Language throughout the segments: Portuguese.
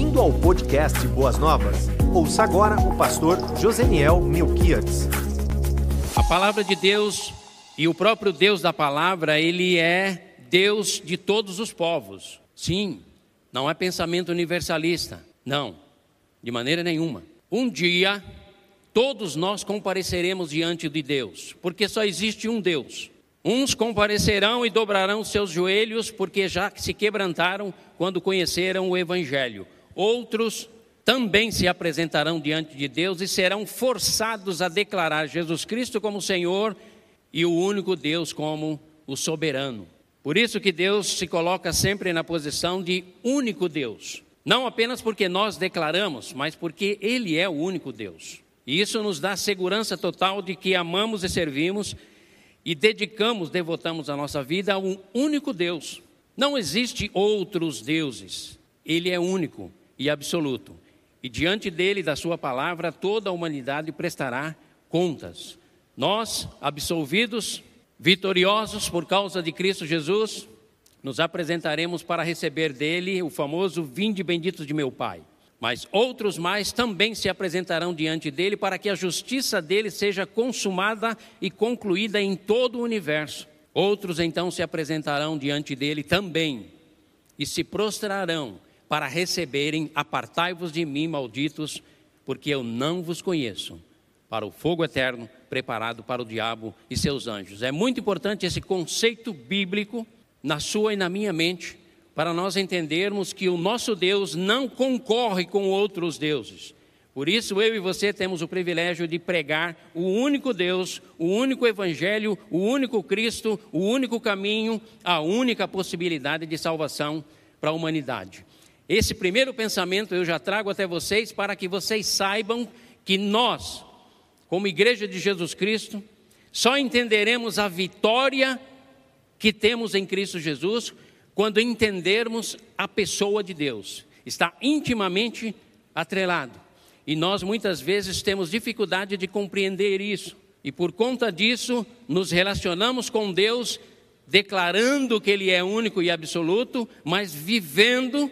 Bem-vindo ao podcast Boas Novas. Ouça agora o pastor Joseniel Melquiades. A palavra de Deus e o próprio Deus da palavra, ele é Deus de todos os povos. Sim, não é pensamento universalista. Não, de maneira nenhuma. Um dia, todos nós compareceremos diante de Deus, porque só existe um Deus. Uns comparecerão e dobrarão seus joelhos, porque já se quebrantaram quando conheceram o Evangelho. Outros também se apresentarão diante de Deus e serão forçados a declarar Jesus Cristo como Senhor e o único Deus como o soberano. Por isso que Deus se coloca sempre na posição de único Deus. Não apenas porque nós declaramos, mas porque Ele é o único Deus. E isso nos dá segurança total de que amamos e servimos e dedicamos, devotamos a nossa vida a um único Deus. Não existe outros deuses. Ele é único e absoluto. E diante dele, da sua palavra, toda a humanidade prestará contas. Nós, absolvidos, vitoriosos por causa de Cristo Jesus, nos apresentaremos para receber dele o famoso Vinde benditos de meu Pai. Mas outros mais também se apresentarão diante dele para que a justiça dele seja consumada e concluída em todo o universo. Outros então se apresentarão diante dele também e se prostrarão para receberem: Apartai-vos de mim, malditos, porque eu não vos conheço, para o fogo eterno preparado para o diabo e seus anjos. É muito importante esse conceito bíblico na sua e na minha mente, para nós entendermos que o nosso Deus não concorre com outros deuses. Por isso, eu e você temos o privilégio de pregar o único Deus, o único Evangelho, o único Cristo, o único caminho, a única possibilidade de salvação para a humanidade. Esse primeiro pensamento eu já trago até vocês para que vocês saibam que nós, como Igreja de Jesus Cristo, só entenderemos a vitória que temos em Cristo Jesus quando entendermos a pessoa de Deus. Está intimamente atrelado. E nós muitas vezes temos dificuldade de compreender isso. E por conta disso, nos relacionamos com Deus declarando que Ele é único e absoluto, mas vivendo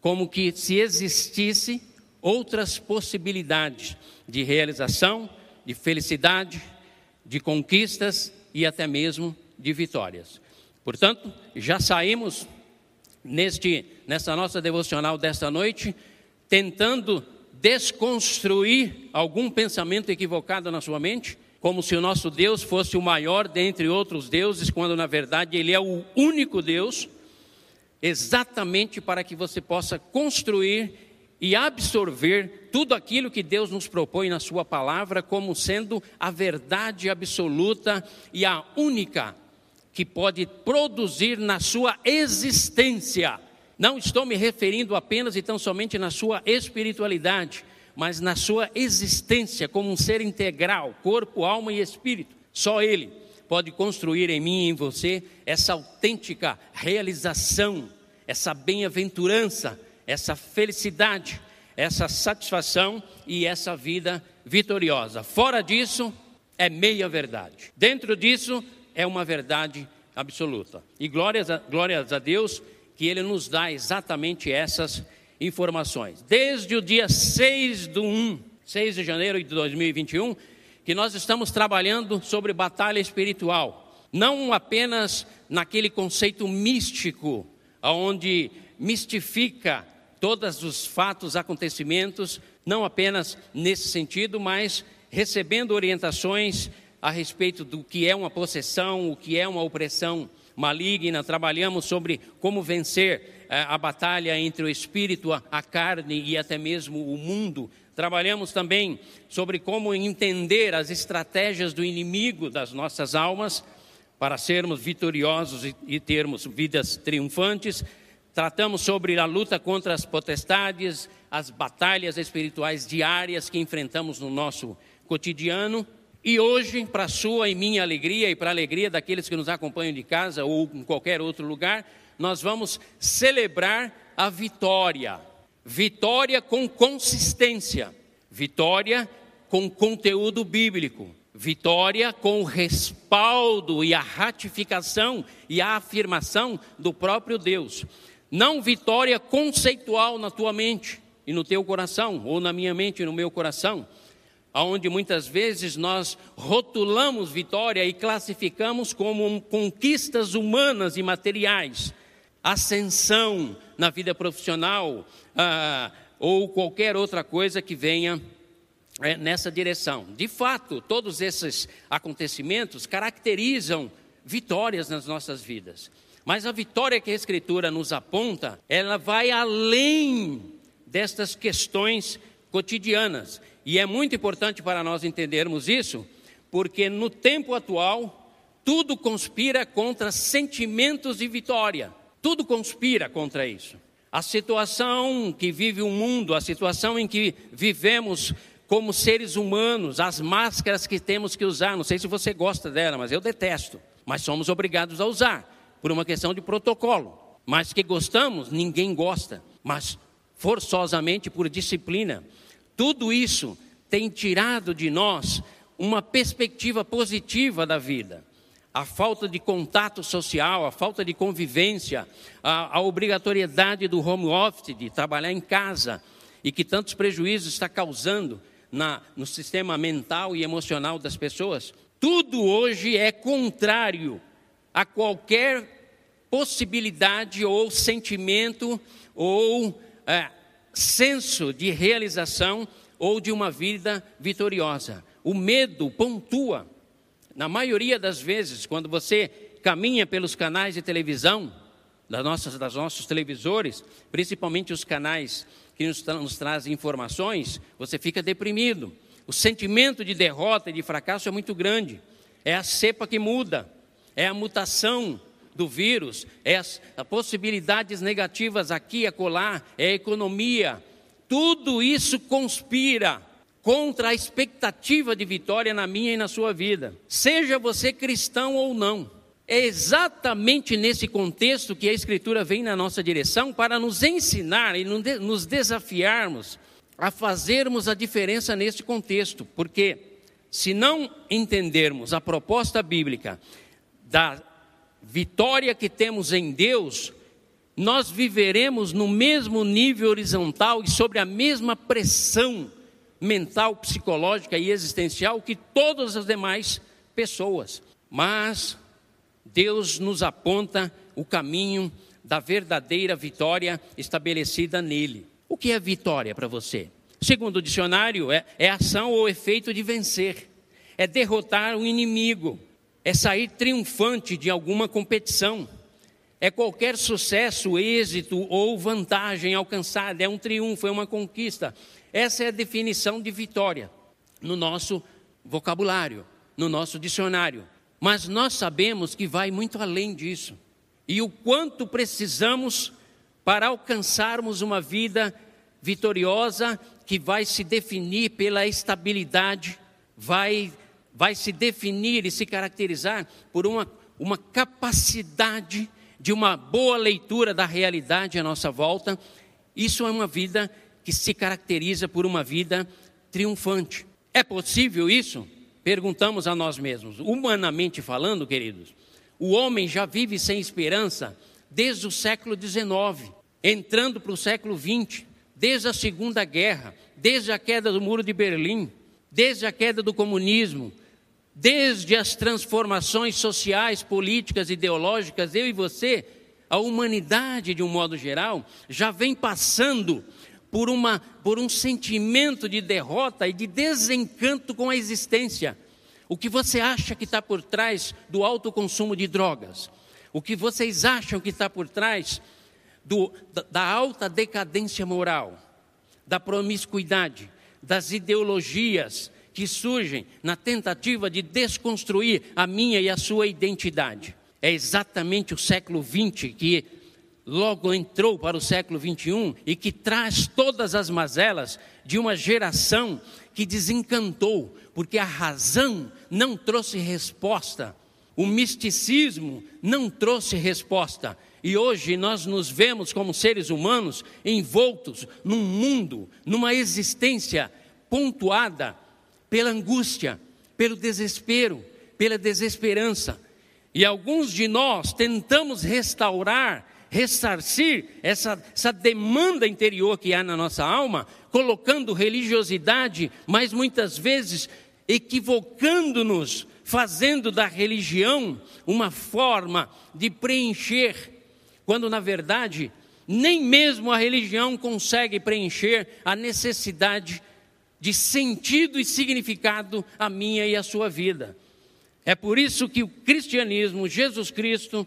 como que se existisse outras possibilidades de realização, de felicidade, de conquistas e até mesmo de vitórias. Portanto, já saímos neste, nessa nossa devocional desta noite, tentando desconstruir algum pensamento equivocado na sua mente, como se o nosso Deus fosse o maior dentre outros deuses, quando na verdade Ele é o único Deus, exatamente para que você possa construir e absorver tudo aquilo que Deus nos propõe na Sua palavra como sendo a verdade absoluta e a única que pode produzir na sua existência. Não estou me referindo apenas e tão somente na sua espiritualidade, mas na sua existência como um ser integral, corpo, alma e espírito. Só Ele pode construir em mim e em você essa autêntica realização, essa bem-aventurança essa felicidade, essa satisfação e essa vida vitoriosa. Fora disso, é meia verdade. Dentro disso, é uma verdade absoluta. E glórias a, glórias a Deus que Ele nos dá exatamente essas informações. Desde o dia 6 do 1, 6 de janeiro de 2021, que nós estamos trabalhando sobre batalha espiritual. Não apenas naquele conceito místico, onde mistifica todos os fatos, acontecimentos, não apenas nesse sentido, mas recebendo orientações a respeito do que é uma possessão, o que é uma opressão maligna, trabalhamos sobre como vencer eh, a batalha entre o espírito, a carne e até mesmo o mundo. Trabalhamos também sobre como entender as estratégias do inimigo das nossas almas para sermos vitoriosos e termos vidas triunfantes. Tratamos sobre a luta contra as potestades, as batalhas espirituais diárias que enfrentamos no nosso cotidiano. E hoje, para sua e minha alegria e para a alegria daqueles que nos acompanham de casa ou em qualquer outro lugar, nós vamos celebrar a vitória. Vitória com consistência, vitória com conteúdo bíblico, vitória com o respaldo e a ratificação e a afirmação do próprio Deus. Não vitória conceitual na tua mente e no teu coração, ou na minha mente e no meu coração, aonde muitas vezes nós rotulamos vitória e classificamos como conquistas humanas e materiais, ascensão na vida profissional ah, ou qualquer outra coisa que venha é, nessa direção. De fato, todos esses acontecimentos caracterizam vitórias nas nossas vidas. Mas a vitória que a Escritura nos aponta, ela vai além destas questões cotidianas. E é muito importante para nós entendermos isso, porque no tempo atual, tudo conspira contra sentimentos de vitória. Tudo conspira contra isso. A situação que vive o mundo, a situação em que vivemos como seres humanos, as máscaras que temos que usar, não sei se você gosta dela, mas eu detesto, mas somos obrigados a usar, por uma questão de protocolo. Mas que gostamos, ninguém gosta, mas forçosamente por disciplina. Tudo isso tem tirado de nós uma perspectiva positiva da vida. A falta de contato social, a falta de convivência, a, a obrigatoriedade do home office, de trabalhar em casa, e que tantos prejuízos está causando na, no sistema mental e emocional das pessoas. Tudo hoje é contrário a qualquer possibilidade ou sentimento ou é, senso de realização ou de uma vida vitoriosa. O medo pontua. Na maioria das vezes, quando você caminha pelos canais de televisão, das nossas, das nossos televisores, principalmente os canais que nos, nos trazem informações, você fica deprimido. O sentimento de derrota e de fracasso é muito grande. É a cepa que muda, é a mutação do vírus, é as, as possibilidades negativas aqui e acolá, é a economia. Tudo isso conspira contra a expectativa de vitória na minha e na sua vida, seja você cristão ou não. É exatamente nesse contexto que a Escritura vem na nossa direção para nos ensinar e nos desafiarmos a fazermos a diferença nesse contexto, porque se não entendermos a proposta bíblica da vitória que temos em Deus, nós viveremos no mesmo nível horizontal e sobre a mesma pressão mental, psicológica e existencial que todas as demais pessoas. Mas Deus nos aponta o caminho da verdadeira vitória estabelecida nele. O que é vitória para você? Segundo o dicionário, é, é ação ou efeito de vencer, é derrotar o inimigo, é sair triunfante de alguma competição, é qualquer sucesso, êxito ou vantagem alcançada, é um triunfo, é uma conquista. Essa é a definição de vitória no nosso vocabulário, no nosso dicionário. Mas nós sabemos que vai muito além disso. E o quanto precisamos para alcançarmos uma vida vitoriosa que vai se definir pela estabilidade, vai vai se definir e se caracterizar por uma, uma capacidade de uma boa leitura da realidade à nossa volta. Isso é uma vida que se caracteriza por uma vida triunfante. É possível isso? Perguntamos a nós mesmos. Humanamente falando, queridos, o homem já vive sem esperança desde o século XIX, entrando para o século XX, desde a Segunda Guerra, desde a queda do Muro de Berlim, desde a queda do comunismo, Desde as transformações sociais, políticas, ideológicas, eu e você, a humanidade de um modo geral, já vem passando por, uma, por um sentimento de derrota e de desencanto com a existência. O que você acha que está por trás do alto consumo de drogas? O que vocês acham que está por trás do, da, da alta decadência moral, da promiscuidade, das ideologias que surgem na tentativa de desconstruir a minha e a sua identidade. É exatamente o século XX que logo entrou para o século XXI e que traz todas as mazelas de uma geração que desencantou, porque a razão não trouxe resposta, o misticismo não trouxe resposta. E hoje nós nos vemos como seres humanos envoltos num mundo, numa existência pontuada pela angústia, pelo desespero, pela desesperança. E alguns de nós tentamos restaurar ressarcir essa, essa demanda interior que há na nossa alma, colocando religiosidade, mas muitas vezes equivocando-nos, fazendo da religião uma forma de preencher, quando na verdade nem mesmo a religião consegue preencher a necessidade de sentido e significado a minha e a sua vida. É por isso que o cristianismo, Jesus Cristo,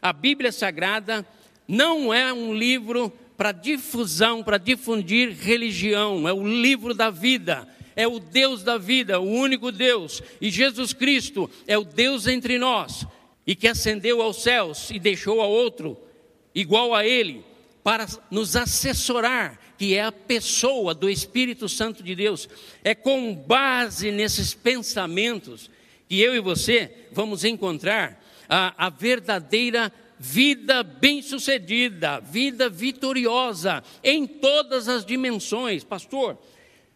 a Bíblia Sagrada, não é um livro para difusão, para difundir religião, é o livro da vida, é o Deus da vida, o único Deus, e Jesus Cristo é o Deus entre nós, e que ascendeu aos céus e deixou a outro igual a Ele, para nos assessorar, que é a pessoa do Espírito Santo de Deus. É com base nesses pensamentos que eu e você vamos encontrar a, a verdadeira vida bem-sucedida, vida vitoriosa em todas as dimensões. Pastor,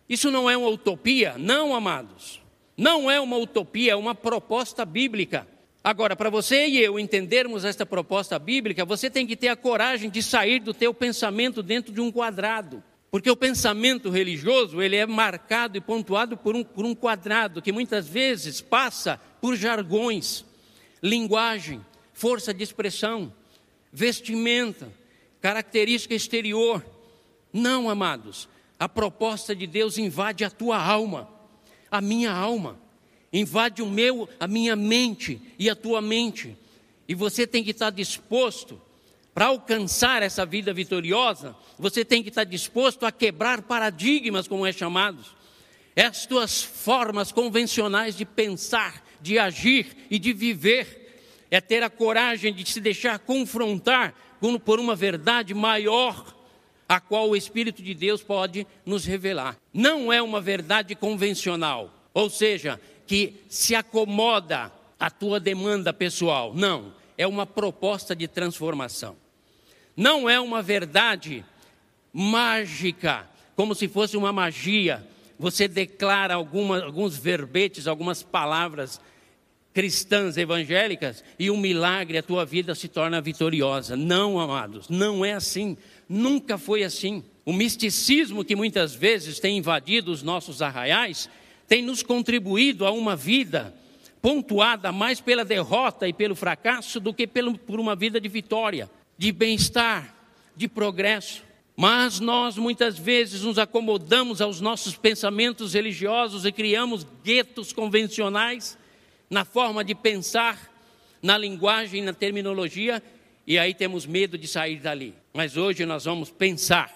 isso não é uma utopia? Não, amados. Não é uma utopia, é uma proposta bíblica. Agora, para você e eu entendermos esta proposta bíblica, você tem que ter a coragem de sair do teu pensamento dentro de um quadrado. Porque o pensamento religioso, ele é marcado e pontuado por um, por um quadrado que muitas vezes passa por jargões, linguagem, força de expressão, vestimenta, característica exterior. Não, amados, a proposta de Deus invade a tua alma, a minha alma, invade o meu, a minha mente e a tua mente. E você tem que estar disposto para alcançar essa vida vitoriosa, você tem que estar disposto a quebrar paradigmas, como é chamado. As tuas formas convencionais de pensar, de agir e de viver é ter a coragem de se deixar confrontar por uma verdade maior, a qual o Espírito de Deus pode nos revelar. Não é uma verdade convencional, ou seja, que se acomoda à tua demanda pessoal. Não, é uma proposta de transformação. Não é uma verdade mágica, como se fosse uma magia. Você declara alguma, alguns verbetes, algumas palavras cristãs evangélicas e um milagre a tua vida se torna vitoriosa. Não, amados, não é assim. Nunca foi assim. O misticismo que muitas vezes tem invadido os nossos arraiais tem nos contribuído a uma vida pontuada mais pela derrota e pelo fracasso do que por uma vida de vitória, de bem-estar, de progresso. Mas nós muitas vezes nos acomodamos aos nossos pensamentos religiosos e criamos guetos convencionais na forma de pensar, na linguagem, na terminologia, e aí temos medo de sair dali. Mas hoje nós vamos pensar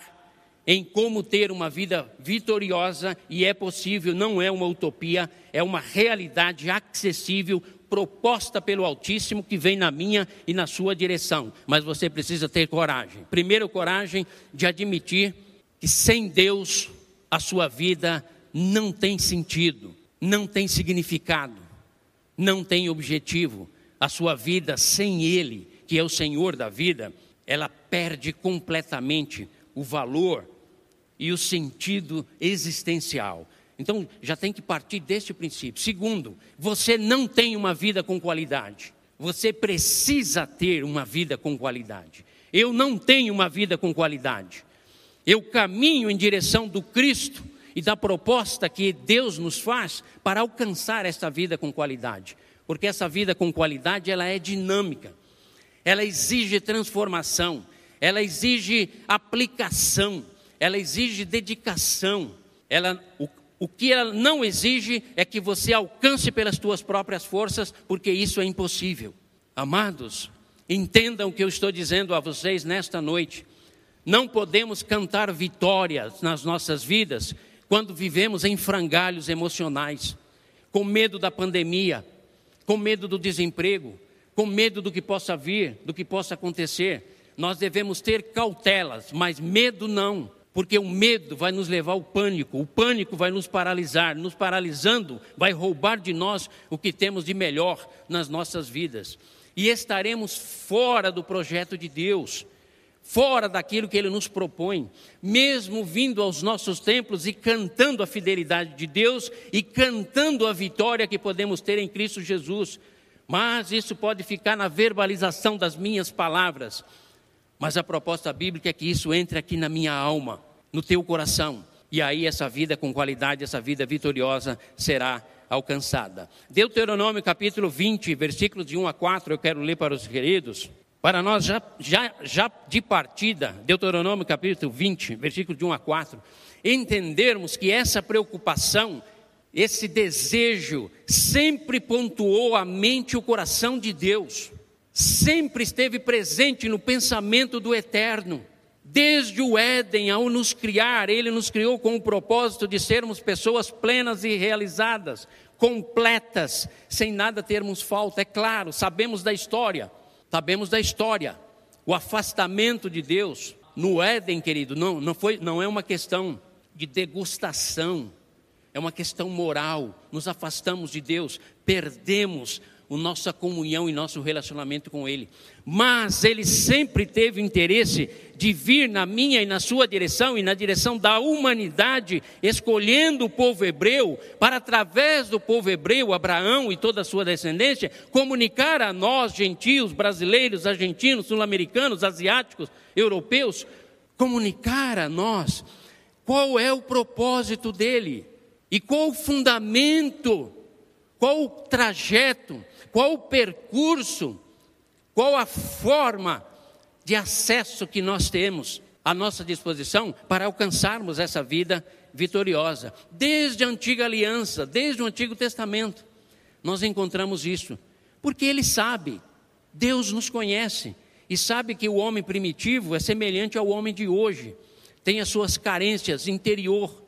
em como ter uma vida vitoriosa e é possível, não é uma utopia, é uma realidade acessível, proposta pelo Altíssimo que vem na minha e na sua direção. Mas você precisa ter coragem. Primeiro, coragem de admitir que sem Deus a sua vida não tem sentido, não tem significado não tem objetivo, a sua vida sem Ele, que é o Senhor da vida, ela perde completamente o valor e o sentido existencial. Então, já tem que partir deste princípio. Segundo, você não tem uma vida com qualidade. Você precisa ter uma vida com qualidade. Eu não tenho uma vida com qualidade. Eu caminho em direção do Cristo e da proposta que Deus nos faz para alcançar essa vida com qualidade. Porque essa vida com qualidade, ela é dinâmica. Ela exige transformação, ela exige aplicação, ela exige dedicação. Ela, o, o que ela não exige é que você alcance pelas suas próprias forças, porque isso é impossível. Amados, entendam o que eu estou dizendo a vocês nesta noite. Não podemos cantar vitórias nas nossas vidas quando vivemos em frangalhos emocionais, com medo da pandemia, com medo do desemprego, com medo do que possa vir, do que possa acontecer. Nós devemos ter cautelas, mas medo não, porque o medo vai nos levar ao pânico, o pânico vai nos paralisar, nos paralisando, vai roubar de nós o que temos de melhor nas nossas vidas. E estaremos fora do projeto de Deus fora daquilo que ele nos propõe, mesmo vindo aos nossos templos e cantando a fidelidade de Deus e cantando a vitória que podemos ter em Cristo Jesus. Mas isso pode ficar na verbalização das minhas palavras. Mas a proposta bíblica é que isso entre aqui na minha alma, no teu coração. E aí essa vida com qualidade, essa vida vitoriosa será alcançada. Deuteronômio capítulo 20, versículos de 1 a 4, eu quero ler para os queridos. Para nós, já, já, já de partida, Deuteronômio capítulo 20, versículo de 1 a 4, entendermos que essa preocupação, esse desejo, sempre pontuou a mente e o coração de Deus, sempre esteve presente no pensamento do eterno. Desde o Éden, ao nos criar, Ele nos criou com o propósito de sermos pessoas plenas e realizadas, completas, sem nada termos falta. É claro, sabemos da história, sabemos da história. O afastamento de Deus no Éden, querido, não, não, foi, não é uma questão de degustação, é uma questão moral. Nos afastamos de Deus, perdemos a nossa comunhão e nosso relacionamento com Ele. Mas Ele sempre teve interesse de vir na minha e na sua direção e na direção da humanidade, escolhendo o povo hebreu, para através do povo hebreu, Abraão e toda a sua descendência, comunicar a nós, gentios, brasileiros, argentinos, sul-americanos, asiáticos, europeus, comunicar a nós qual é o propósito dele e qual o fundamento, qual o trajeto qual o percurso, qual a forma de acesso que nós temos à nossa disposição para alcançarmos essa vida vitoriosa. Desde a antiga aliança, desde o Antigo Testamento, nós encontramos isso, porque Ele sabe, Deus nos conhece e sabe que o homem primitivo é semelhante ao homem de hoje, tem as suas carências interior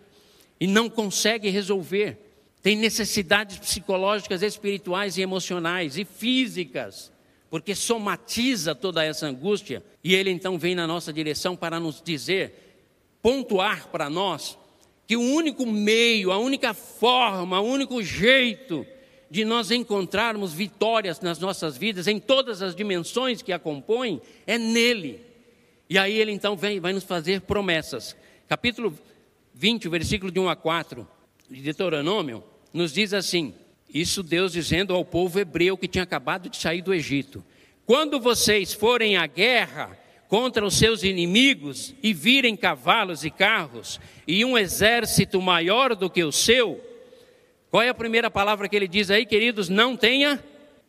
e não consegue resolver tem necessidades psicológicas, espirituais e emocionais e físicas, porque somatiza toda essa angústia, e ele então vem na nossa direção para nos dizer, pontuar para nós, que o único meio, a única forma, o único jeito de nós encontrarmos vitórias nas nossas vidas, em todas as dimensões que a compõem, é nele. E aí ele então vem, vai nos fazer promessas. Capítulo 20, versículo de 1 a 4 de Deuteronômio, nos diz assim: isso Deus dizendo ao povo hebreu que tinha acabado de sair do Egito: quando vocês forem à guerra contra os seus inimigos e virem cavalos e carros e um exército maior do que o seu, qual é a primeira palavra que ele diz aí, queridos? Não tenha,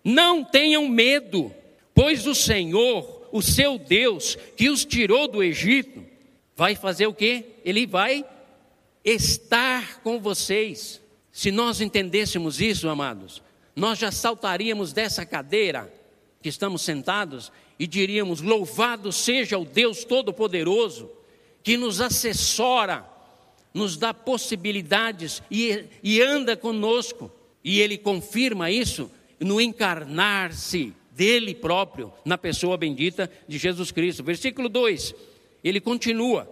não tenham medo, pois o Senhor, o seu Deus, que os tirou do Egito, vai fazer o quê? Ele vai estar com vocês. Se nós entendêssemos isso, amados, nós já saltaríamos dessa cadeira que estamos sentados e diríamos: Louvado seja o Deus Todo-Poderoso, que nos assessora, nos dá possibilidades e, e anda conosco. E Ele confirma isso no encarnar-se dele próprio, na pessoa bendita de Jesus Cristo. Versículo 2, ele continua: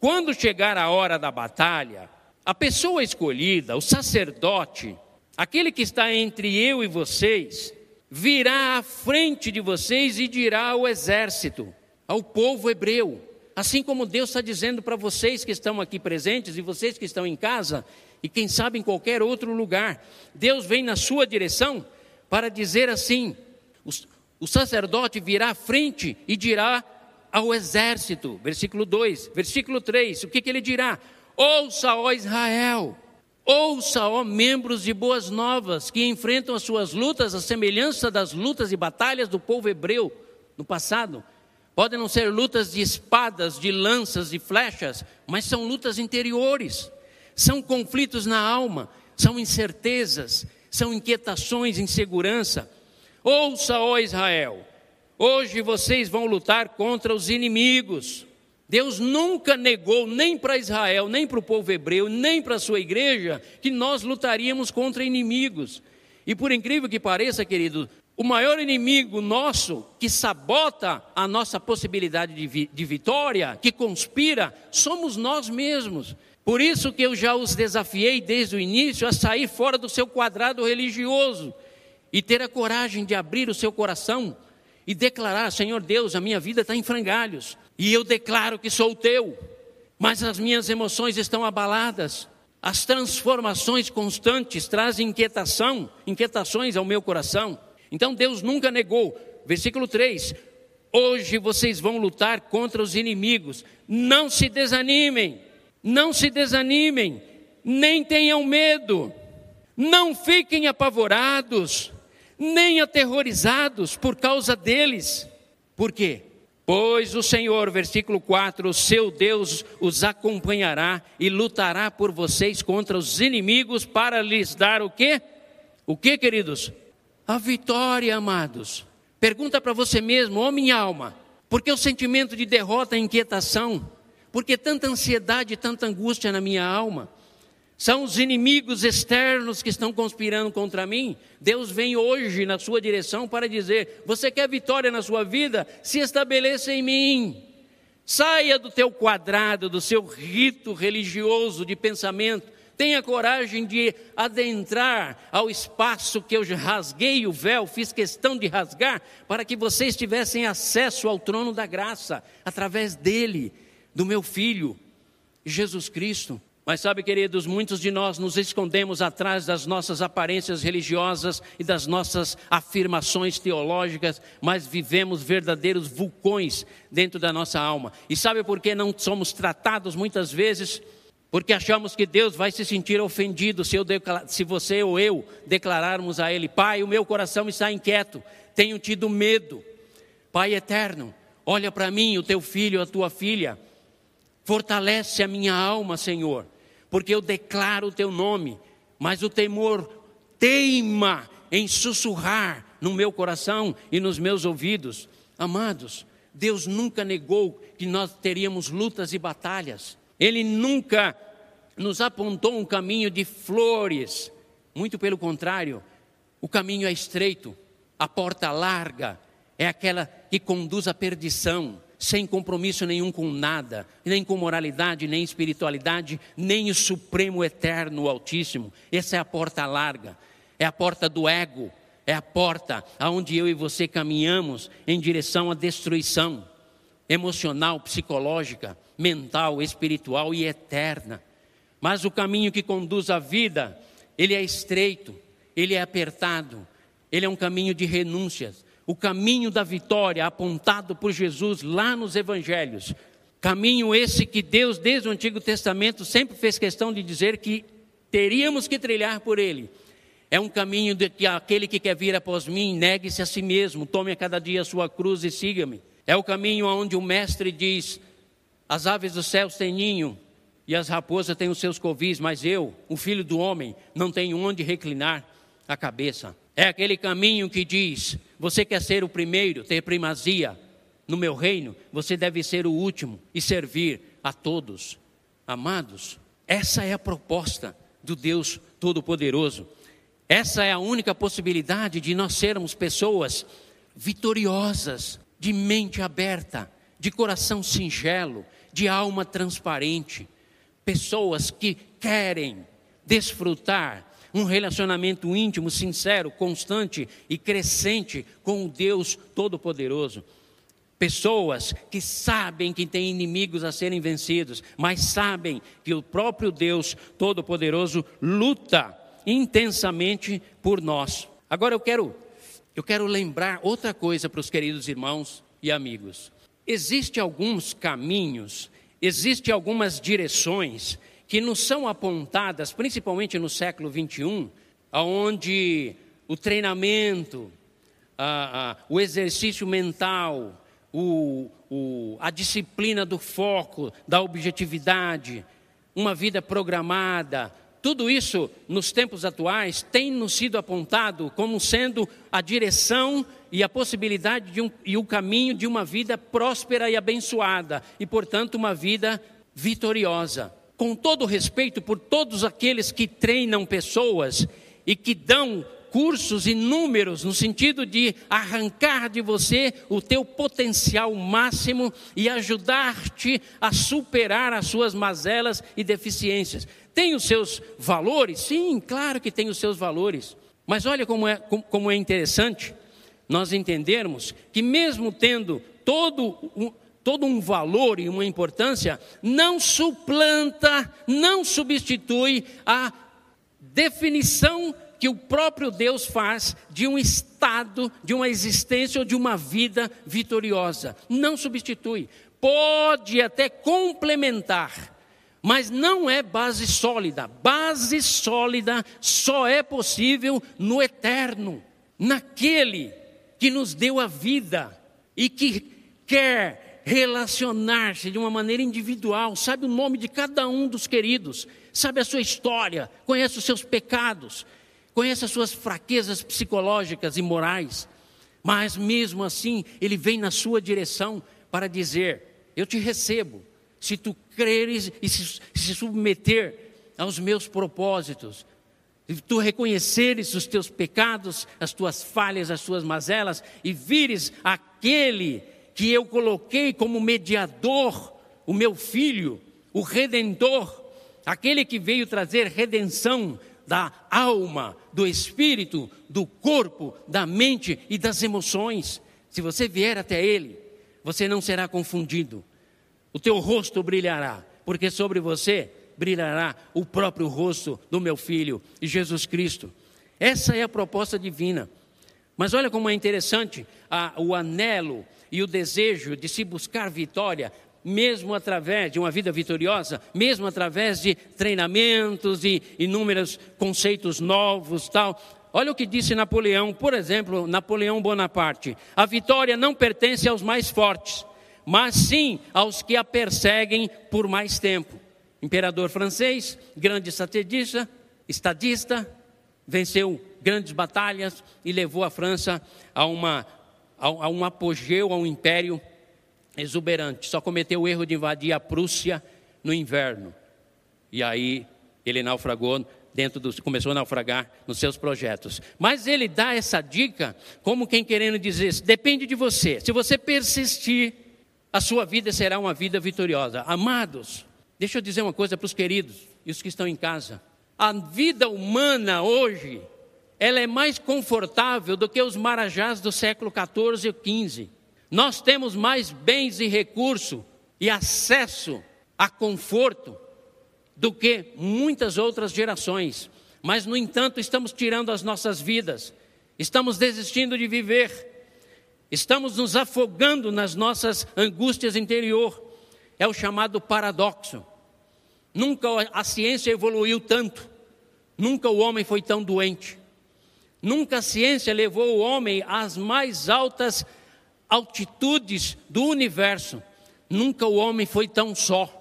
quando chegar a hora da batalha, a pessoa escolhida, o sacerdote, aquele que está entre eu e vocês, virá à frente de vocês e dirá ao exército, ao povo hebreu, assim como Deus está dizendo para vocês que estão aqui presentes e vocês que estão em casa e quem sabe em qualquer outro lugar, Deus vem na sua direção para dizer assim: o, o sacerdote virá à frente e dirá ao exército. Versículo 2, versículo 3, o que, que ele dirá? Ouça, ó Israel, ouça, ó membros de boas novas, que enfrentam as suas lutas, a semelhança das lutas e batalhas do povo hebreu no passado. Podem não ser lutas de espadas, de lanças, de flechas, mas são lutas interiores, são conflitos na alma, são incertezas, são inquietações, insegurança. Ouça, ó Israel, Hoje vocês vão lutar contra os inimigos. Deus nunca negou, nem para Israel, nem para o povo hebreu, nem para a sua igreja, que nós lutaríamos contra inimigos. E por incrível que pareça, querido, o maior inimigo nosso que sabota a nossa possibilidade de, vi de vitória, que conspira, somos nós mesmos. Por isso que eu já os desafiei desde o início a sair fora do seu quadrado religioso e ter a coragem de abrir o seu coração e declarar: Senhor Deus, a minha vida está em frangalhos, e eu declaro que sou teu, mas as minhas emoções estão abaladas. As transformações constantes trazem inquietação, inquietações ao meu coração. Então Deus nunca negou. Versículo 3: Hoje vocês vão lutar contra os inimigos. Não se desanimem, não se desanimem, nem tenham medo, não fiquem apavorados, nem aterrorizados por causa deles. Por quê? Pois o Senhor, versículo 4, o seu Deus os acompanhará e lutará por vocês contra os inimigos para lhes dar o quê? O quê, queridos? A vitória, amados. Pergunta para você mesmo, ó oh minha alma, por que o sentimento de derrota e inquietação? Por que tanta ansiedade e tanta angústia na minha alma? São os inimigos externos que estão conspirando contra mim. Deus vem hoje na sua direção para dizer: Você quer vitória na sua vida? Se estabeleça em mim. Saia do teu quadrado, do seu rito religioso de pensamento. Tenha coragem de adentrar ao espaço que eu rasguei o véu, fiz questão de rasgar, para que vocês tivessem acesso ao trono da graça, através dele, do meu filho, Jesus Cristo. Mas sabe, queridos, muitos de nós nos escondemos atrás das nossas aparências religiosas e das nossas afirmações teológicas, mas vivemos verdadeiros vulcões dentro da nossa alma. E sabe por que não somos tratados muitas vezes? Porque achamos que Deus vai se sentir ofendido se, eu se você ou eu declararmos a Ele: Pai, o meu coração está inquieto, tenho tido medo. Pai eterno, olha para mim, o teu filho, a tua filha, fortalece a minha alma, Senhor porque eu declaro o teu nome, mas o temor teima em sussurrar no meu coração e nos meus ouvidos. Amados, Deus nunca negou que nós teríamos lutas e batalhas. Ele nunca nos apontou um caminho de flores. Muito pelo contrário, o caminho é estreito, a porta larga é aquela que conduz à perdição sem compromisso nenhum com nada, nem com moralidade, nem espiritualidade, nem o Supremo Eterno, Altíssimo. Essa é a porta larga, é a porta do ego, é a porta aonde eu e você caminhamos em direção à destruição emocional, psicológica, mental, espiritual e eterna. Mas o caminho que conduz à vida, ele é estreito, ele é apertado, ele é um caminho de renúncias, o caminho da vitória apontado por Jesus lá nos evangelhos. Caminho esse que Deus, desde o Antigo Testamento, sempre fez questão de dizer que teríamos que trilhar por ele. É um caminho de que aquele que quer vir após mim, negue-se a si mesmo, tome a cada dia a sua cruz e siga-me. É o caminho onde o mestre diz: As aves dos céus têm ninho e as raposas têm os seus covis, mas eu, o filho do homem, não tenho onde reclinar a cabeça. É aquele caminho que diz: você quer ser o primeiro, ter primazia no meu reino, você deve ser o último e servir a todos. Amados, essa é a proposta do Deus Todo-Poderoso. Essa é a única possibilidade de nós sermos pessoas vitoriosas, de mente aberta, de coração singelo, de alma transparente. Pessoas que querem desfrutar um relacionamento íntimo, sincero, constante e crescente com o Deus Todo-Poderoso. Pessoas que sabem que têm inimigos a serem vencidos, mas sabem que o próprio Deus Todo-Poderoso luta intensamente por nós. Agora eu quero eu quero lembrar outra coisa para os queridos irmãos e amigos. Existem alguns caminhos, existem algumas direções que nos são apontadas, principalmente no século 21, onde o treinamento, a, a, o exercício mental, o, o, a disciplina do foco, da objetividade, uma vida programada, tudo isso nos tempos atuais tem nos sido apontado como sendo a direção e a possibilidade de um, e o caminho de uma vida próspera e abençoada e, portanto, uma vida vitoriosa com todo respeito por todos aqueles que treinam pessoas e que dão cursos inúmeros no sentido de arrancar de você o teu potencial máximo e ajudar-te a superar as suas mazelas e deficiências. Tem os seus valores? Sim, claro que tem os seus valores. Mas olha como é, como é interessante nós entendermos que mesmo tendo todo todo um valor e uma importância, não suplanta, não substitui a definição que o próprio Deus faz de um estado, de uma existência ou de uma vida vitoriosa. Não substitui. Pode até complementar, mas não é base sólida. Base sólida só é possível no eterno, naquele que nos deu a vida e que quer relacionar-se de uma maneira individual, sabe o nome de cada um dos queridos, sabe a sua história, conhece os seus pecados, conhece as suas fraquezas psicológicas e morais, mas mesmo assim ele vem na sua direção para dizer: Eu te recebo, se tu creres e se, se submeter aos meus propósitos, se tu reconheceres os teus pecados, as tuas falhas, as tuas mazelas, e vires aquele que eu coloquei como mediador, o meu filho, o redentor, aquele que veio trazer redenção da alma, do espírito, do corpo, da mente e das emoções. Se você vier até ele, você não será confundido. O teu rosto brilhará, porque sobre você brilhará o próprio rosto do meu filho, Jesus Cristo. Essa é a proposta divina. Mas olha como é interessante a, o anelo e o desejo de se buscar vitória mesmo através de uma vida vitoriosa, mesmo através de treinamentos e inúmeros conceitos novos, tal. Olha o que disse Napoleão, por exemplo, Napoleão Bonaparte: a vitória não pertence aos mais fortes, mas sim aos que a perseguem por mais tempo. Imperador francês, grande estrategista, estadista, venceu grandes batalhas e levou a França a, uma, a um apogeu, a um império exuberante, só cometeu o erro de invadir a Prússia no inverno. E aí ele naufragou dentro dos, começou a naufragar nos seus projetos. Mas ele dá essa dica como quem querendo dizer, depende de você. Se você persistir, a sua vida será uma vida vitoriosa. Amados, deixa eu dizer uma coisa para os queridos e os que estão em casa. A vida humana hoje, ela é mais confortável do que os marajás do século 14 e 15. Nós temos mais bens e recurso e acesso a conforto do que muitas outras gerações. Mas, no entanto, estamos tirando as nossas vidas, estamos desistindo de viver, estamos nos afogando nas nossas angústias interior. É o chamado paradoxo. Nunca a ciência evoluiu tanto, nunca o homem foi tão doente, nunca a ciência levou o homem às mais altas altitudes do universo, nunca o homem foi tão só.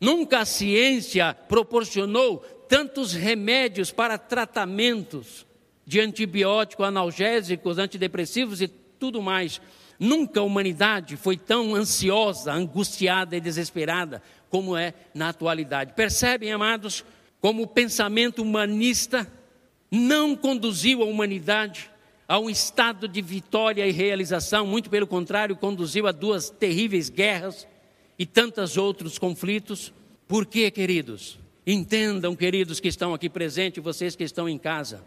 Nunca a ciência proporcionou tantos remédios para tratamentos de antibióticos, analgésicos, antidepressivos e tudo mais. Nunca a humanidade foi tão ansiosa, angustiada e desesperada como é na atualidade. Percebem, amados, como o pensamento humanista não conduziu a humanidade a um estado de vitória e realização, muito pelo contrário, conduziu a duas terríveis guerras e tantos outros conflitos. Por quê, queridos? Entendam, queridos que estão aqui presentes, vocês que estão em casa.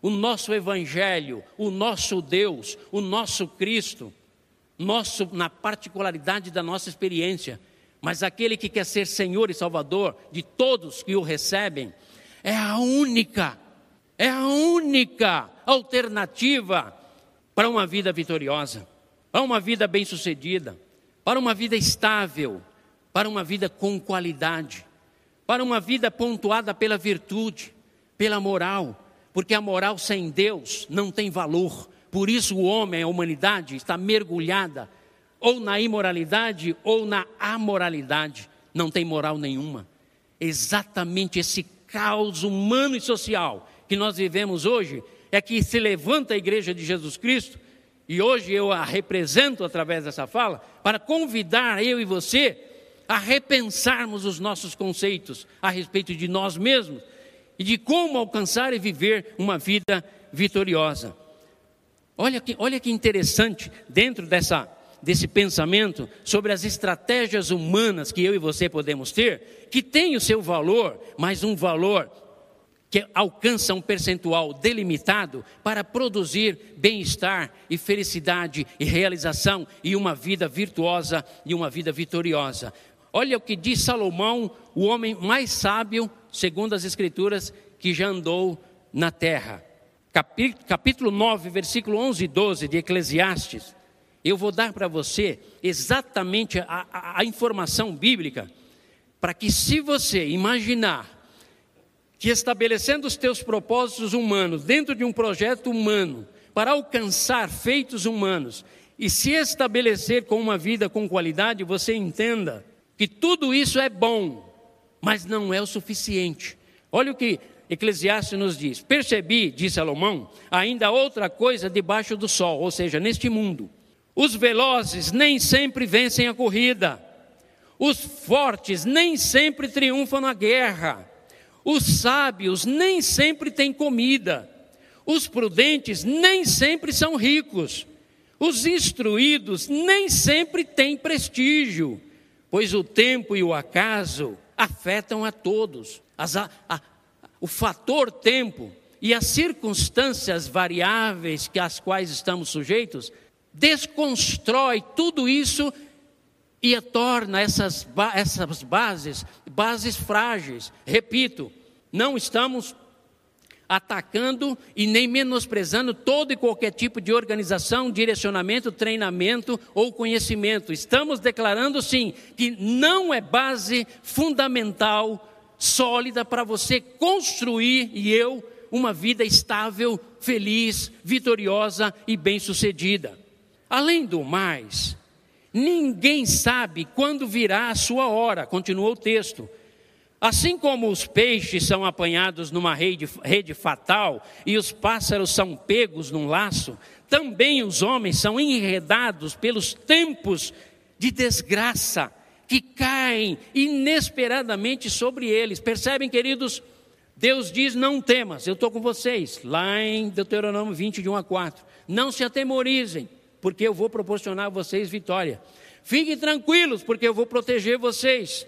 O nosso Evangelho, o nosso Deus, o nosso Cristo, nosso, na particularidade da nossa experiência, mas aquele que quer ser Senhor e Salvador de todos que o recebem, é a única é a única alternativa para uma vida vitoriosa, para uma vida bem-sucedida, para uma vida estável, para uma vida com qualidade, para uma vida pontuada pela virtude, pela moral, porque a moral sem Deus não tem valor. Por isso o homem, a humanidade, está mergulhada ou na imoralidade ou na amoralidade, não tem moral nenhuma. Exatamente esse caos humano e social que nós vivemos hoje é que se levanta a igreja de Jesus Cristo, e hoje eu a represento através dessa fala, para convidar eu e você a repensarmos os nossos conceitos a respeito de nós mesmos e de como alcançar e viver uma vida vitoriosa. Olha que, olha que interessante, dentro dessa, desse pensamento sobre as estratégias humanas que eu e você podemos ter, que tem o seu valor, mas um valor que alcança um percentual delimitado para produzir bem-estar e felicidade e realização e uma vida virtuosa e uma vida vitoriosa. Olha o que diz Salomão, o homem mais sábio, segundo as Escrituras, que já andou na terra. Capítulo 9, versículo 11 e 12 de Eclesiastes. Eu vou dar para você exatamente a, a, a informação bíblica, para que, se você imaginar que estabelecendo os teus propósitos humanos dentro de um projeto humano, para alcançar feitos humanos e se estabelecer com uma vida com qualidade, você entenda que tudo isso é bom, mas não é o suficiente. Olha o que Eclesiastes nos diz: Percebi, diz Salomão, ainda outra coisa debaixo do sol, ou seja, neste mundo. Os velozes nem sempre vencem a corrida, os fortes nem sempre triunfam na guerra, os sábios nem sempre têm comida, os prudentes nem sempre são ricos, os instruídos nem sempre têm prestígio, pois o tempo e o acaso afetam a todos. As, a, a, o fator tempo e as circunstâncias variáveis que às quais estamos sujeitos desconstrói tudo isso e torna essas, essas bases bases frágeis. Repito, não estamos atacando e nem menosprezando todo e qualquer tipo de organização, direcionamento, treinamento ou conhecimento. Estamos declarando sim que não é base fundamental sólida para você construir e eu uma vida estável, feliz, vitoriosa e bem-sucedida. Além do mais, ninguém sabe quando virá a sua hora, continuou o texto. Assim como os peixes são apanhados numa rede, rede, fatal e os pássaros são pegos num laço, também os homens são enredados pelos tempos de desgraça que caem inesperadamente sobre eles. Percebem, queridos? Deus diz: Não temas, eu estou com vocês, lá em Deuteronômio 20, de 1 a 4. Não se atemorizem, porque eu vou proporcionar a vocês vitória. Fiquem tranquilos, porque eu vou proteger vocês.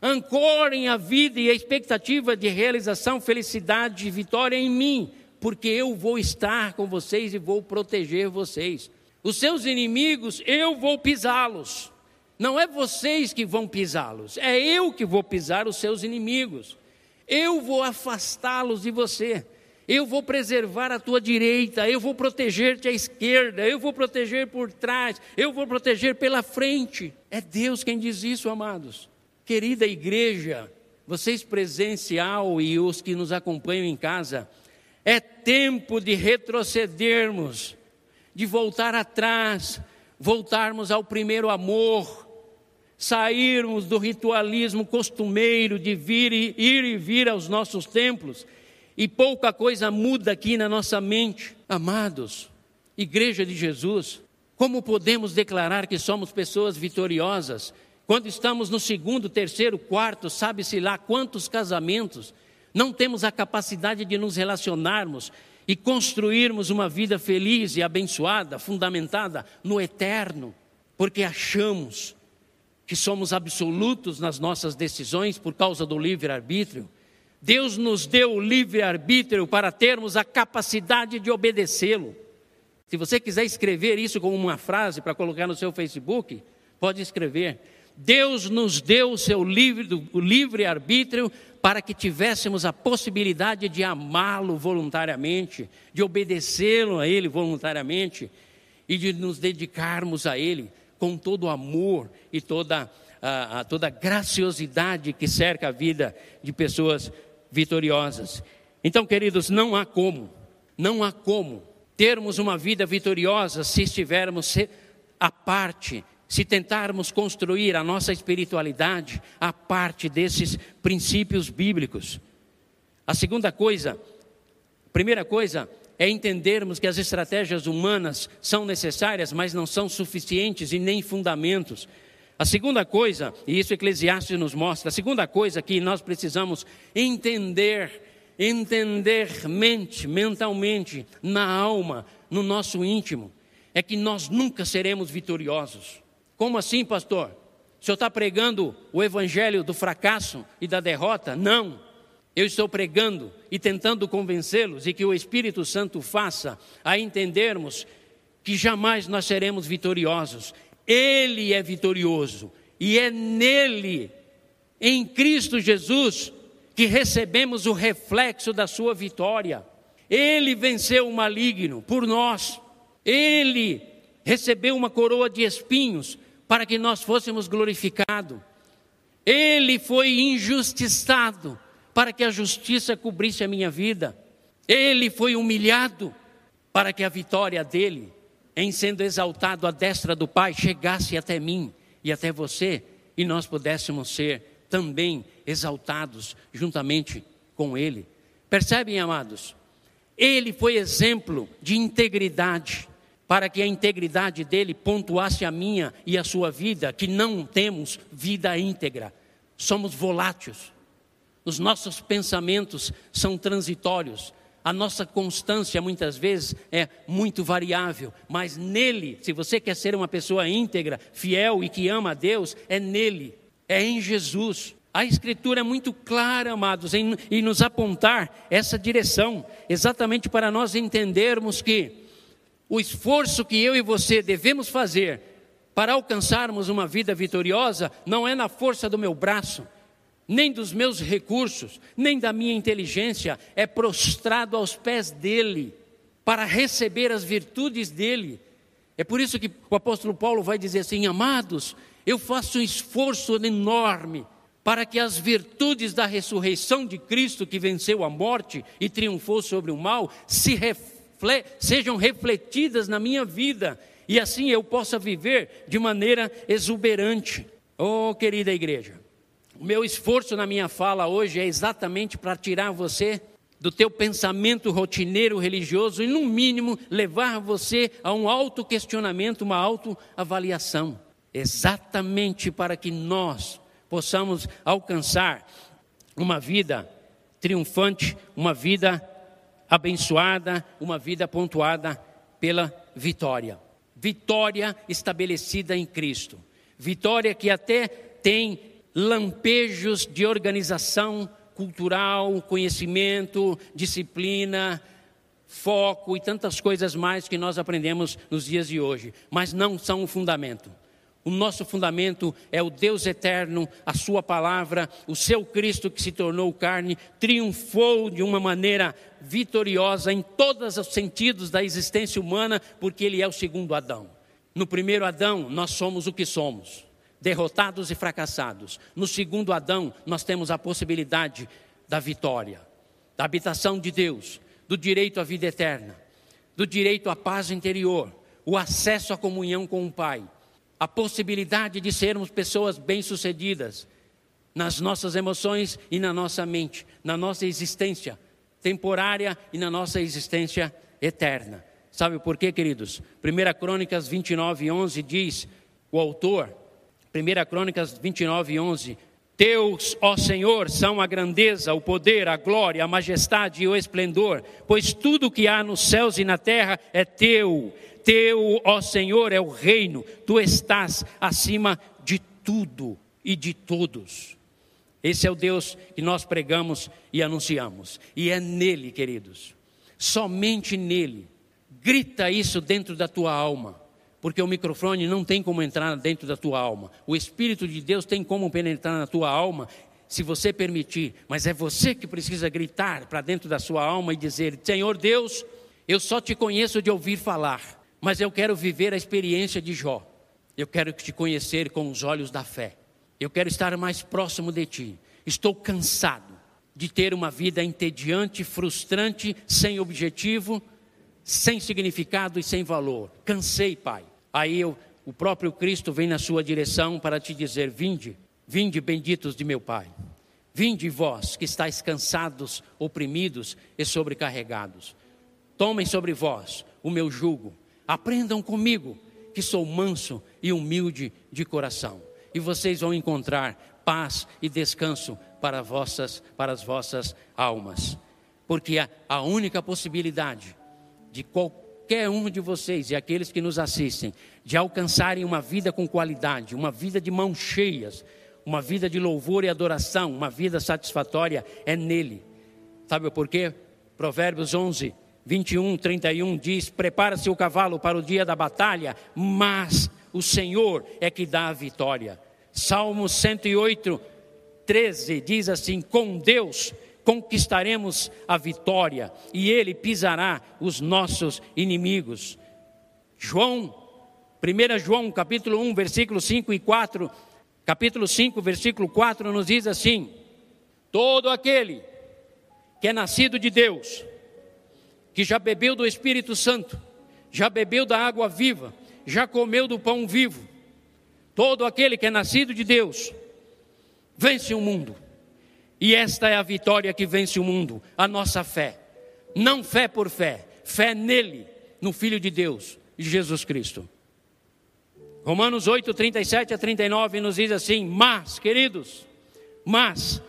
Ancorem a vida e a expectativa de realização, felicidade e vitória em mim, porque eu vou estar com vocês e vou proteger vocês. Os seus inimigos, eu vou pisá-los. Não é vocês que vão pisá-los, é eu que vou pisar os seus inimigos. Eu vou afastá-los de você. Eu vou preservar a tua direita, eu vou proteger-te à esquerda, eu vou proteger por trás, eu vou proteger pela frente. É Deus quem diz isso, amados. Querida igreja, vocês presencial e os que nos acompanham em casa, é tempo de retrocedermos, de voltar atrás, voltarmos ao primeiro amor, sairmos do ritualismo costumeiro de vir e, ir e vir aos nossos templos, e pouca coisa muda aqui na nossa mente. Amados, Igreja de Jesus, como podemos declarar que somos pessoas vitoriosas quando estamos no segundo, terceiro, quarto, sabe-se lá quantos casamentos, não temos a capacidade de nos relacionarmos e construirmos uma vida feliz e abençoada, fundamentada no eterno, porque achamos que somos absolutos nas nossas decisões por causa do livre-arbítrio. Deus nos deu o livre-arbítrio para termos a capacidade de obedecê-lo. Se você quiser escrever isso como uma frase para colocar no seu Facebook, pode escrever. Deus nos deu o seu livre-arbítrio livre para que tivéssemos a possibilidade de amá-lo voluntariamente, de obedecê-lo a Ele voluntariamente e de nos dedicarmos a Ele com todo o amor e toda a, a, toda graciosidade que cerca a vida de pessoas vitoriosas. Então, queridos, não há como, não há como termos uma vida vitoriosa se estivermos à parte, se tentarmos construir a nossa espiritualidade à parte desses princípios bíblicos. A segunda coisa, primeira coisa, é entendermos que as estratégias humanas são necessárias, mas não são suficientes e nem fundamentos. A segunda coisa, e isso Eclesiastes nos mostra, a segunda coisa que nós precisamos entender, entender mente, mentalmente, na alma, no nosso íntimo, é que nós nunca seremos vitoriosos. Como assim, pastor? O senhor está pregando o evangelho do fracasso e da derrota? Não. Eu estou pregando e tentando convencê-los e que o Espírito Santo faça a entendermos que jamais nós seremos vitoriosos. Ele é vitorioso e é nele, em Cristo Jesus, que recebemos o reflexo da sua vitória. Ele venceu o maligno por nós. Ele recebeu uma coroa de espinhos para que nós fôssemos glorificados. Ele foi injustiçado para que a justiça cobrisse a minha vida. Ele foi humilhado para que a vitória dele, em sendo exaltado à destra do Pai, chegasse até mim e até você e nós pudéssemos ser também exaltados juntamente com ele. Percebem, amados? Ele foi exemplo de integridade, para que a integridade dele pontuasse a minha e a sua vida, que não temos vida íntegra, somos voláteis, os nossos pensamentos são transitórios, a nossa constância muitas vezes é muito variável, mas nele, se você quer ser uma pessoa íntegra, fiel e que ama a Deus, é nele, é em Jesus. A Escritura é muito clara, amados, em, em nos apontar essa direção, exatamente para nós entendermos que o esforço que eu e você devemos fazer para alcançarmos uma vida vitoriosa não é na força do meu braço, nem dos meus recursos, nem da minha inteligência, é prostrado aos pés dele, para receber as virtudes dele. É por isso que o apóstolo Paulo vai dizer assim: amados, eu faço um esforço enorme para que as virtudes da ressurreição de Cristo, que venceu a morte e triunfou sobre o mal, se sejam refletidas na minha vida e assim eu possa viver de maneira exuberante. Oh, querida igreja, o meu esforço na minha fala hoje é exatamente para tirar você do teu pensamento rotineiro religioso e, no mínimo, levar você a um autoquestionamento, uma autoavaliação. Exatamente para que nós possamos alcançar uma vida triunfante, uma vida abençoada, uma vida pontuada pela vitória. Vitória estabelecida em Cristo. Vitória que até tem lampejos de organização cultural, conhecimento, disciplina, foco e tantas coisas mais que nós aprendemos nos dias de hoje, mas não são o fundamento. O nosso fundamento é o Deus eterno, a Sua palavra, o seu Cristo que se tornou carne, triunfou de uma maneira vitoriosa em todos os sentidos da existência humana, porque Ele é o segundo Adão. No primeiro Adão, nós somos o que somos derrotados e fracassados. No segundo Adão, nós temos a possibilidade da vitória, da habitação de Deus, do direito à vida eterna, do direito à paz interior, o acesso à comunhão com o Pai, a possibilidade de sermos pessoas bem-sucedidas nas nossas emoções e na nossa mente, na nossa existência temporária e na nossa existência eterna. Sabe por quê, queridos? 1 Crônicas 29, 11 diz: o autor 1 Crônicas 29, 11. Teus, ó Senhor, são a grandeza, o poder, a glória, a majestade e o esplendor, pois tudo que há nos céus e na terra é teu. Teu, ó Senhor, é o reino, tu estás acima de tudo e de todos. Esse é o Deus que nós pregamos e anunciamos, e é nele, queridos, somente nele. Grita isso dentro da tua alma porque o microfone não tem como entrar dentro da tua alma. O Espírito de Deus tem como penetrar na tua alma, se você permitir, mas é você que precisa gritar para dentro da sua alma e dizer: Senhor Deus, eu só te conheço de ouvir falar, mas eu quero viver a experiência de Jó. Eu quero te conhecer com os olhos da fé. Eu quero estar mais próximo de ti. Estou cansado de ter uma vida entediante, frustrante, sem objetivo, sem significado e sem valor. Cansei, Pai. Aí eu, o próprio Cristo vem na sua direção para te dizer: Vinde, vinde, benditos de meu Pai. Vinde vós que estáis cansados, oprimidos e sobrecarregados. Tomem sobre vós o meu jugo. Aprendam comigo, que sou manso e humilde de coração. E vocês vão encontrar paz e descanso para, vossas, para as vossas almas. Porque a, a única possibilidade de qualquer um de vocês e aqueles que nos assistem de alcançarem uma vida com qualidade, uma vida de mãos cheias, uma vida de louvor e adoração, uma vida satisfatória, é nele. Sabe por quê? Provérbios 11, 21, 31 diz: Prepara-se o cavalo para o dia da batalha, mas o Senhor é que dá a vitória. Salmo 108, 13 diz assim: Com Deus conquistaremos a vitória e ele pisará os nossos inimigos. João, 1 João, capítulo 1, versículo 5 e 4, capítulo 5, versículo 4 nos diz assim: Todo aquele que é nascido de Deus, que já bebeu do Espírito Santo, já bebeu da água viva, já comeu do pão vivo, todo aquele que é nascido de Deus, vence o mundo. E esta é a vitória que vence o mundo, a nossa fé. Não fé por fé, fé nele, no Filho de Deus, Jesus Cristo. Romanos 8, 37 a 39 nos diz assim: Mas, queridos, mas,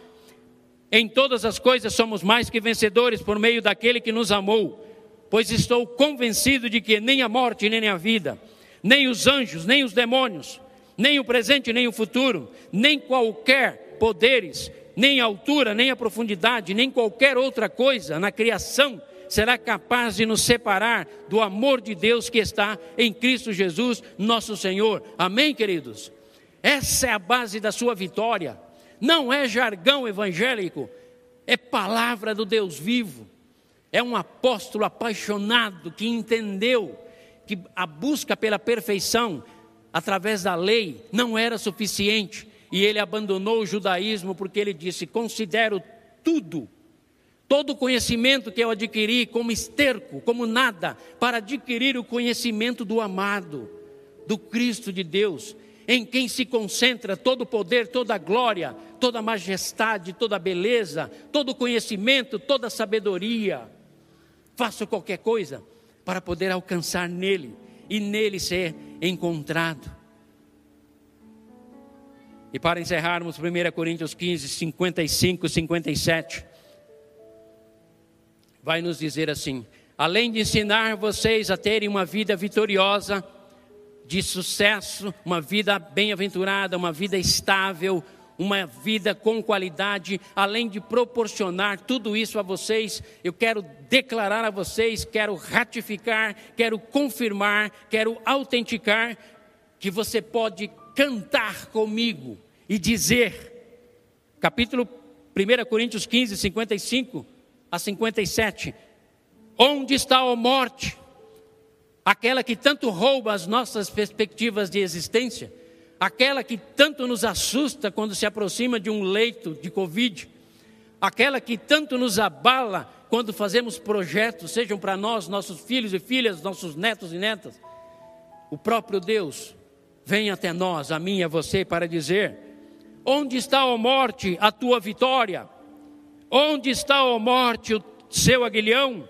em todas as coisas somos mais que vencedores por meio daquele que nos amou, pois estou convencido de que nem a morte, nem a vida, nem os anjos, nem os demônios, nem o presente, nem o futuro, nem qualquer poderes, nem a altura, nem a profundidade, nem qualquer outra coisa na criação será capaz de nos separar do amor de Deus que está em Cristo Jesus, nosso Senhor. Amém, queridos? Essa é a base da sua vitória. Não é jargão evangélico, é palavra do Deus vivo. É um apóstolo apaixonado que entendeu que a busca pela perfeição através da lei não era suficiente e ele abandonou o judaísmo porque ele disse: Considero tudo Todo o conhecimento que eu adquiri como esterco, como nada, para adquirir o conhecimento do amado, do Cristo de Deus, em quem se concentra todo o poder, toda a glória, toda a majestade, toda a beleza, todo o conhecimento, toda a sabedoria. Faço qualquer coisa para poder alcançar nele e nele ser encontrado. E para encerrarmos, 1 Coríntios 15, 55, 57 vai nos dizer assim: além de ensinar vocês a terem uma vida vitoriosa, de sucesso, uma vida bem-aventurada, uma vida estável, uma vida com qualidade, além de proporcionar tudo isso a vocês, eu quero declarar a vocês, quero ratificar, quero confirmar, quero autenticar que você pode cantar comigo e dizer, capítulo 1 Coríntios 15, 55 a 57. Onde está a morte? Aquela que tanto rouba as nossas perspectivas de existência, aquela que tanto nos assusta quando se aproxima de um leito de Covid, aquela que tanto nos abala quando fazemos projetos, sejam para nós, nossos filhos e filhas, nossos netos e netas. O próprio Deus vem até nós, a mim e a você, para dizer: Onde está a morte, a tua vitória? Onde está, a morte, o seu aguilhão?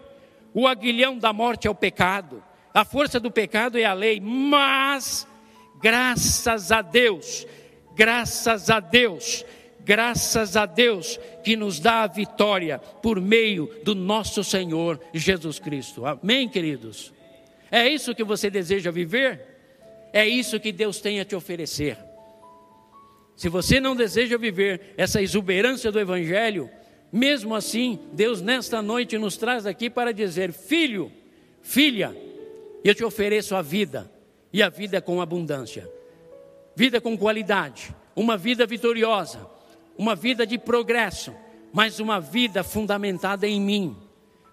O aguilhão da morte é o pecado. A força do pecado é a lei. Mas, graças a Deus, graças a Deus, graças a Deus que nos dá a vitória por meio do nosso Senhor Jesus Cristo. Amém, queridos? É isso que você deseja viver? É isso que Deus tem a te oferecer. Se você não deseja viver essa exuberância do Evangelho, mesmo assim, Deus nesta noite nos traz aqui para dizer: Filho, filha, eu te ofereço a vida, e a vida com abundância, vida com qualidade, uma vida vitoriosa, uma vida de progresso, mas uma vida fundamentada em mim.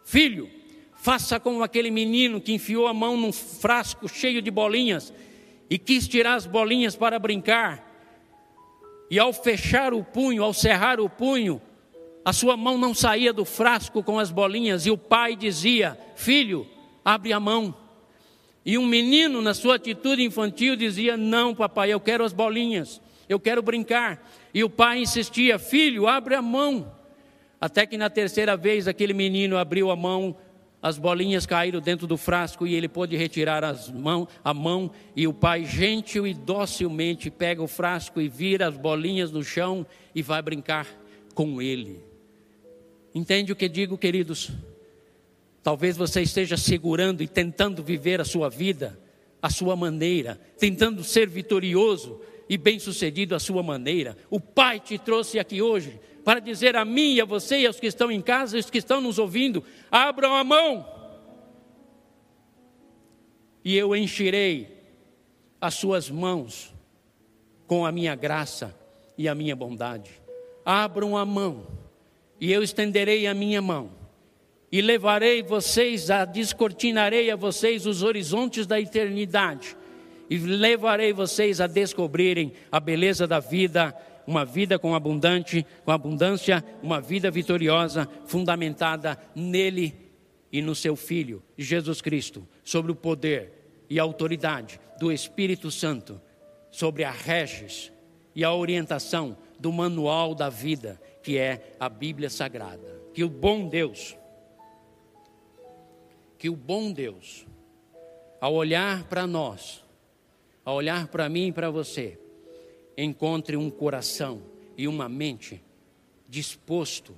Filho, faça como aquele menino que enfiou a mão num frasco cheio de bolinhas e quis tirar as bolinhas para brincar. E ao fechar o punho, ao cerrar o punho, a sua mão não saía do frasco com as bolinhas e o pai dizia: Filho, abre a mão. E um menino, na sua atitude infantil, dizia: Não, papai, eu quero as bolinhas, eu quero brincar. E o pai insistia: Filho, abre a mão. Até que na terceira vez aquele menino abriu a mão, as bolinhas caíram dentro do frasco e ele pôde retirar as mão, a mão. E o pai, gentil e docilmente, pega o frasco e vira as bolinhas no chão e vai brincar com ele. Entende o que digo, queridos? Talvez você esteja segurando e tentando viver a sua vida à sua maneira, tentando ser vitorioso e bem-sucedido à sua maneira. O Pai te trouxe aqui hoje para dizer a mim e a você e aos que estão em casa e os que estão nos ouvindo: abram a mão e eu encherei as suas mãos com a minha graça e a minha bondade. Abram a mão e eu estenderei a minha mão, e levarei vocês, a descortinarei a vocês os horizontes da eternidade, e levarei vocês a descobrirem a beleza da vida, uma vida com abundante, com abundância, uma vida vitoriosa, fundamentada nele e no seu filho, Jesus Cristo, sobre o poder e a autoridade do Espírito Santo, sobre a regis e a orientação do manual da vida, que é a Bíblia Sagrada. Que o bom Deus, que o bom Deus, ao olhar para nós, ao olhar para mim e para você, encontre um coração e uma mente disposto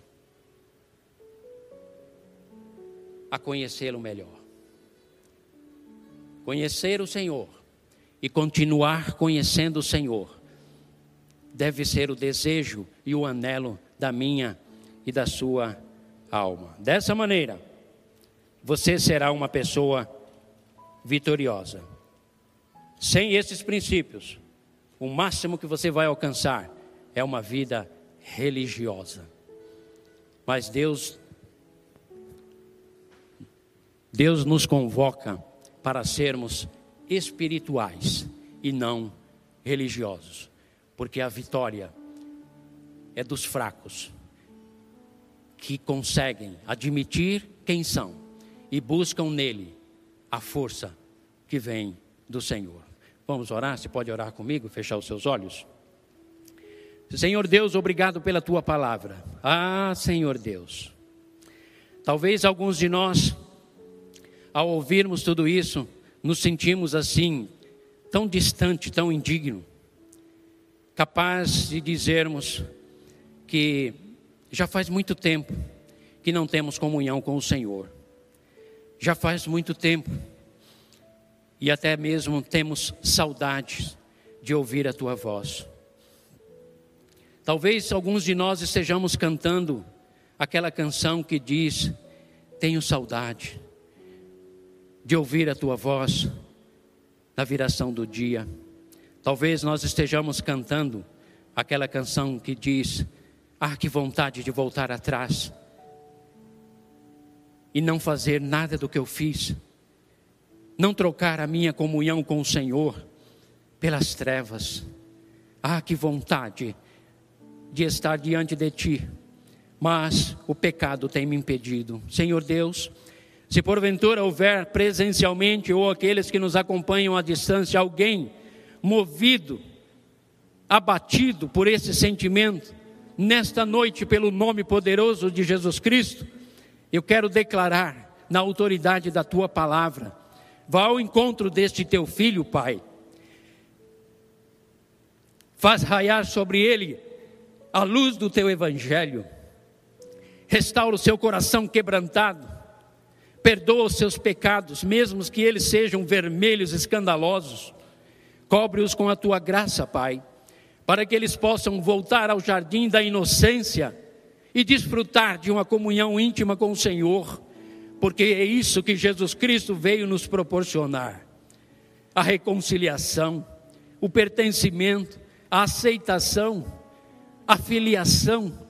a conhecê-lo melhor. Conhecer o Senhor e continuar conhecendo o Senhor deve ser o desejo e o anelo da minha e da sua alma. Dessa maneira, você será uma pessoa vitoriosa. Sem esses princípios, o máximo que você vai alcançar é uma vida religiosa. Mas Deus Deus nos convoca para sermos espirituais e não religiosos, porque a vitória é dos fracos que conseguem admitir quem são e buscam nele a força que vem do Senhor. Vamos orar? Você pode orar comigo, fechar os seus olhos? Senhor Deus, obrigado pela tua palavra. Ah, Senhor Deus. Talvez alguns de nós, ao ouvirmos tudo isso, nos sentimos assim, tão distante, tão indigno, capaz de dizermos que já faz muito tempo que não temos comunhão com o Senhor. Já faz muito tempo e até mesmo temos saudades de ouvir a tua voz. Talvez alguns de nós estejamos cantando aquela canção que diz: Tenho saudade de ouvir a tua voz na viração do dia. Talvez nós estejamos cantando aquela canção que diz: Ah, que vontade de voltar atrás e não fazer nada do que eu fiz, não trocar a minha comunhão com o Senhor pelas trevas. Ah, que vontade de estar diante de Ti, mas o pecado tem me impedido. Senhor Deus, se porventura houver presencialmente ou aqueles que nos acompanham à distância alguém movido, abatido por esse sentimento, nesta noite, pelo nome poderoso de Jesus Cristo, eu quero declarar na autoridade da tua palavra, vá ao encontro deste teu filho, Pai. Faz raiar sobre ele a luz do teu evangelho. Restaura o seu coração quebrantado perdoa os seus pecados, mesmo que eles sejam vermelhos, escandalosos. Cobre-os com a tua graça, Pai, para que eles possam voltar ao jardim da inocência e desfrutar de uma comunhão íntima com o Senhor, porque é isso que Jesus Cristo veio nos proporcionar: a reconciliação, o pertencimento, a aceitação, a filiação,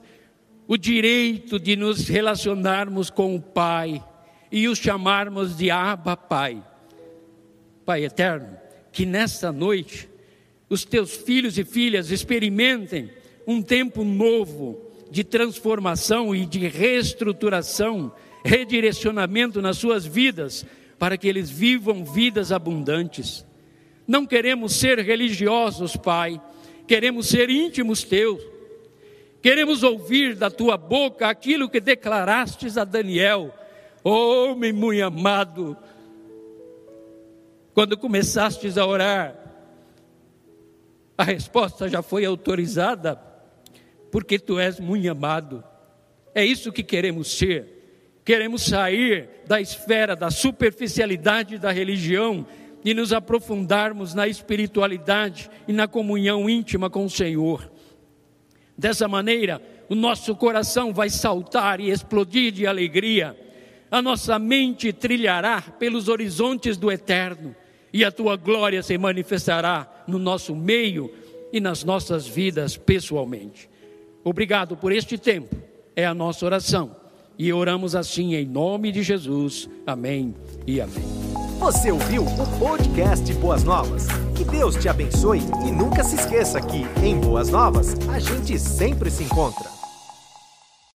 o direito de nos relacionarmos com o Pai e os chamarmos de Abba Pai. Pai eterno, que nesta noite os teus filhos e filhas experimentem um tempo novo de transformação e de reestruturação, redirecionamento nas suas vidas, para que eles vivam vidas abundantes. Não queremos ser religiosos, Pai, queremos ser íntimos teus. Queremos ouvir da tua boca aquilo que declarastes a Daniel Homem muito amado, quando começastes a orar, a resposta já foi autorizada, porque tu és muito amado. É isso que queremos ser. Queremos sair da esfera da superficialidade da religião e nos aprofundarmos na espiritualidade e na comunhão íntima com o Senhor. Dessa maneira, o nosso coração vai saltar e explodir de alegria a nossa mente trilhará pelos horizontes do eterno e a tua glória se manifestará no nosso meio e nas nossas vidas pessoalmente. Obrigado por este tempo é a nossa oração. E oramos assim em nome de Jesus. Amém e amém. Você ouviu o podcast Boas Novas? Que Deus te abençoe e nunca se esqueça que, em Boas Novas, a gente sempre se encontra.